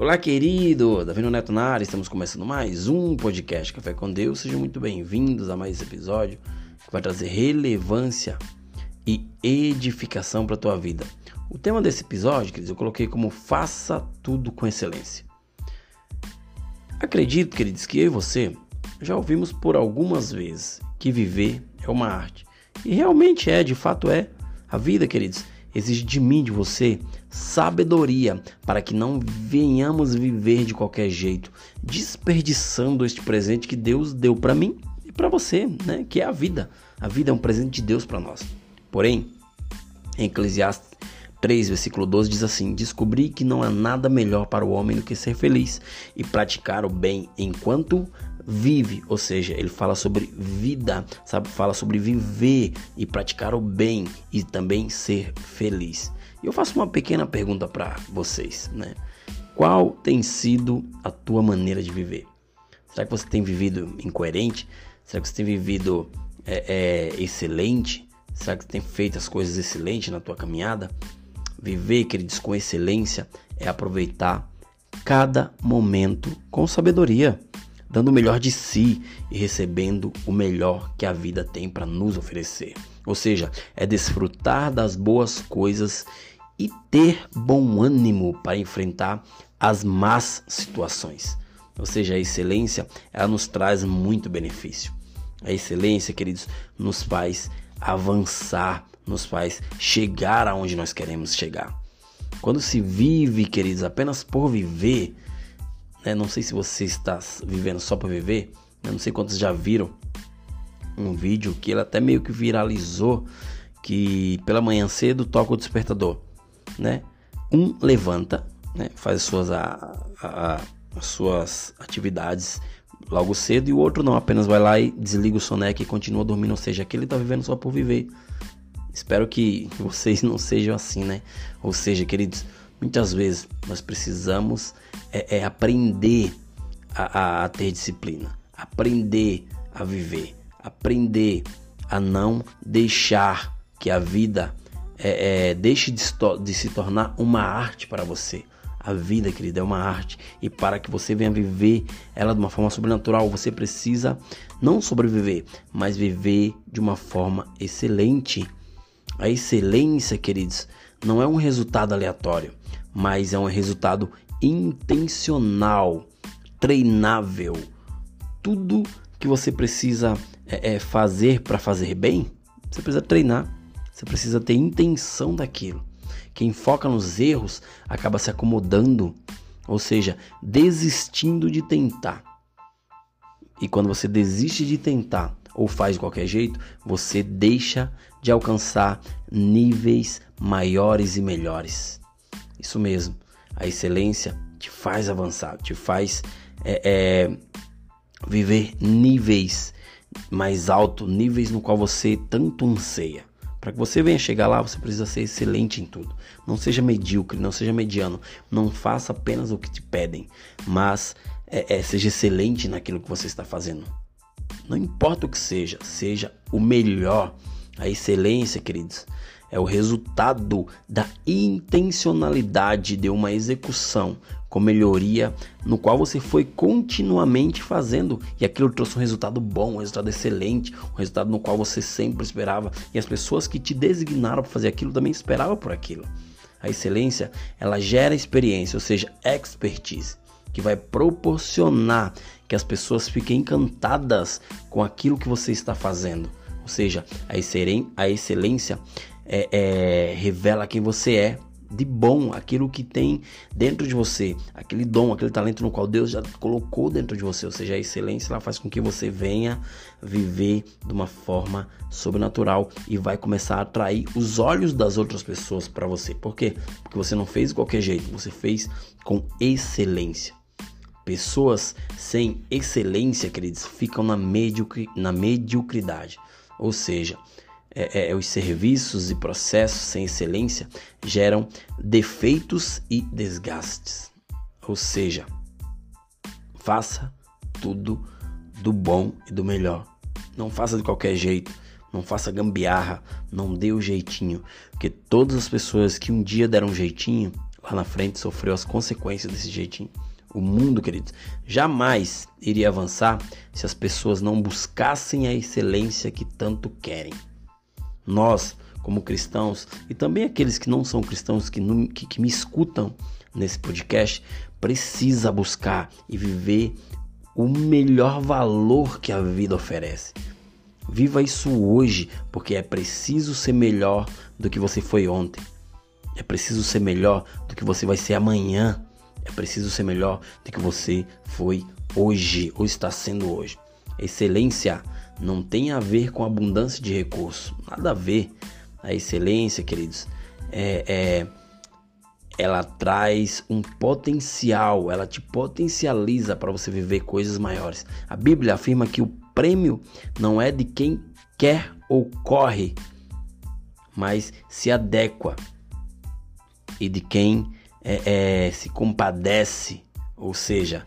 Olá, querido! Davi Neto na área, estamos começando mais um podcast Café com Deus. Sejam muito bem-vindos a mais esse episódio que vai trazer relevância e edificação para a tua vida. O tema desse episódio, queridos, eu coloquei como Faça Tudo com Excelência. Acredito, queridos, que eu e você já ouvimos por algumas vezes que viver é uma arte. E realmente é, de fato é. A vida, queridos, exige de mim, de você, sabedoria para que não venhamos viver de qualquer jeito, desperdiçando este presente que Deus deu para mim e para você, né? Que é a vida. A vida é um presente de Deus para nós. Porém, em Eclesiastes 3, versículo 12 diz assim: Descobri que não há nada melhor para o homem do que ser feliz e praticar o bem enquanto vive, ou seja, ele fala sobre vida, sabe? Fala sobre viver e praticar o bem e também ser feliz. E eu faço uma pequena pergunta para vocês, né? Qual tem sido a tua maneira de viver? Será que você tem vivido incoerente? Será que você tem vivido é, é, excelente? Será que você tem feito as coisas excelentes na tua caminhada? Viver, queridos, com excelência é aproveitar cada momento com sabedoria dando o melhor de si e recebendo o melhor que a vida tem para nos oferecer. Ou seja, é desfrutar das boas coisas e ter bom ânimo para enfrentar as más situações. Ou seja, a excelência, ela nos traz muito benefício. A excelência, queridos, nos faz avançar, nos faz chegar aonde nós queremos chegar. Quando se vive, queridos, apenas por viver, né? Não sei se você está vivendo só para viver. Eu não sei quantos já viram um vídeo que ele até meio que viralizou que pela manhã cedo toca o despertador, né? Um levanta, né? Faz as suas, a, a, as suas atividades logo cedo e o outro não, apenas vai lá e desliga o soneca e continua dormindo, ou seja, aquele está vivendo só por viver. Espero que vocês não sejam assim, né? Ou seja, queridos, Muitas vezes nós precisamos é, é aprender a, a, a ter disciplina, aprender a viver, aprender a não deixar que a vida é, é, deixe de, de, se tornar uma arte para você. A vida, querida, é uma arte e para que você venha viver ela de uma forma sobrenatural, você precisa não sobreviver, mas viver de uma forma excelente. A excelência, queridos, não é um resultado aleatório mas é um resultado intencional, treinável. Tudo que você precisa é, é fazer para fazer bem, você precisa treinar, você precisa ter intenção daquilo. Quem foca nos erros acaba se acomodando, ou seja, desistindo de tentar. E quando você desiste de tentar ou faz de qualquer jeito, você deixa de alcançar níveis maiores e melhores. Isso mesmo. A excelência te faz avançar, te faz é, é, viver níveis mais altos, níveis no qual você tanto anseia. Para que você venha chegar lá, você precisa ser excelente em tudo. Não seja medíocre, não seja mediano. Não faça apenas o que te pedem, mas é, é, seja excelente naquilo que você está fazendo. Não importa o que seja, seja o melhor. A excelência, queridos, é o resultado da intencionalidade de uma execução com melhoria no qual você foi continuamente fazendo e aquilo trouxe um resultado bom, um resultado excelente, um resultado no qual você sempre esperava e as pessoas que te designaram para fazer aquilo também esperavam por aquilo. A excelência, ela gera experiência, ou seja, expertise, que vai proporcionar que as pessoas fiquem encantadas com aquilo que você está fazendo. Ou seja, a excelência é, é, revela quem você é de bom, aquilo que tem dentro de você, aquele dom, aquele talento no qual Deus já colocou dentro de você, ou seja, a excelência ela faz com que você venha viver de uma forma sobrenatural e vai começar a atrair os olhos das outras pessoas para você. Por quê? Porque você não fez de qualquer jeito, você fez com excelência. Pessoas sem excelência, queridos, ficam na, mediocri na mediocridade. Ou seja, é, é, é, os serviços e processos sem excelência geram defeitos e desgastes. Ou seja, faça tudo do bom e do melhor. Não faça de qualquer jeito. Não faça gambiarra, não dê o jeitinho, porque todas as pessoas que um dia deram um jeitinho, lá na frente sofreu as consequências desse jeitinho. O mundo, queridos, jamais iria avançar se as pessoas não buscassem a excelência que tanto querem. Nós, como cristãos, e também aqueles que não são cristãos que, não, que, que me escutam nesse podcast, precisa buscar e viver o melhor valor que a vida oferece. Viva isso hoje, porque é preciso ser melhor do que você foi ontem. É preciso ser melhor do que você vai ser amanhã. É preciso ser melhor do que você foi hoje ou está sendo hoje. Excelência não tem a ver com abundância de recursos, nada a ver. A excelência, queridos, é, é ela traz um potencial, ela te potencializa para você viver coisas maiores. A Bíblia afirma que o prêmio não é de quem quer ou corre, mas se adequa e de quem é, é, se compadece, ou seja,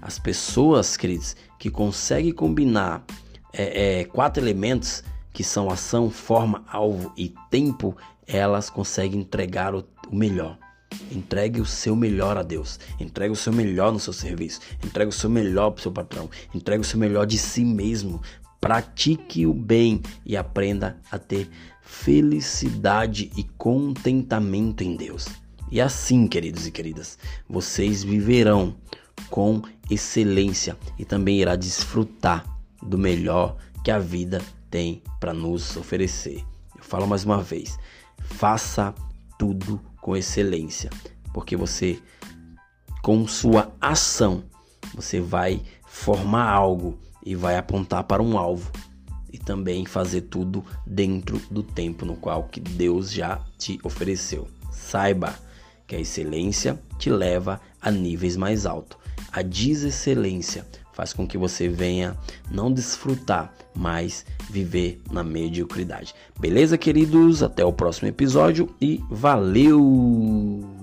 as pessoas, queridos, que conseguem combinar é, é, quatro elementos que são ação, forma, alvo e tempo, elas conseguem entregar o, o melhor. Entregue o seu melhor a Deus. Entregue o seu melhor no seu serviço. Entregue o seu melhor para o seu patrão. Entregue o seu melhor de si mesmo. Pratique o bem e aprenda a ter felicidade e contentamento em Deus. E assim, queridos e queridas, vocês viverão com excelência e também irá desfrutar do melhor que a vida tem para nos oferecer. Eu falo mais uma vez: faça tudo com excelência, porque você, com sua ação, você vai formar algo e vai apontar para um alvo e também fazer tudo dentro do tempo no qual que Deus já te ofereceu. Saiba que a excelência te leva a níveis mais altos. A desexcelência faz com que você venha não desfrutar, mas viver na mediocridade. Beleza, queridos? Até o próximo episódio e valeu!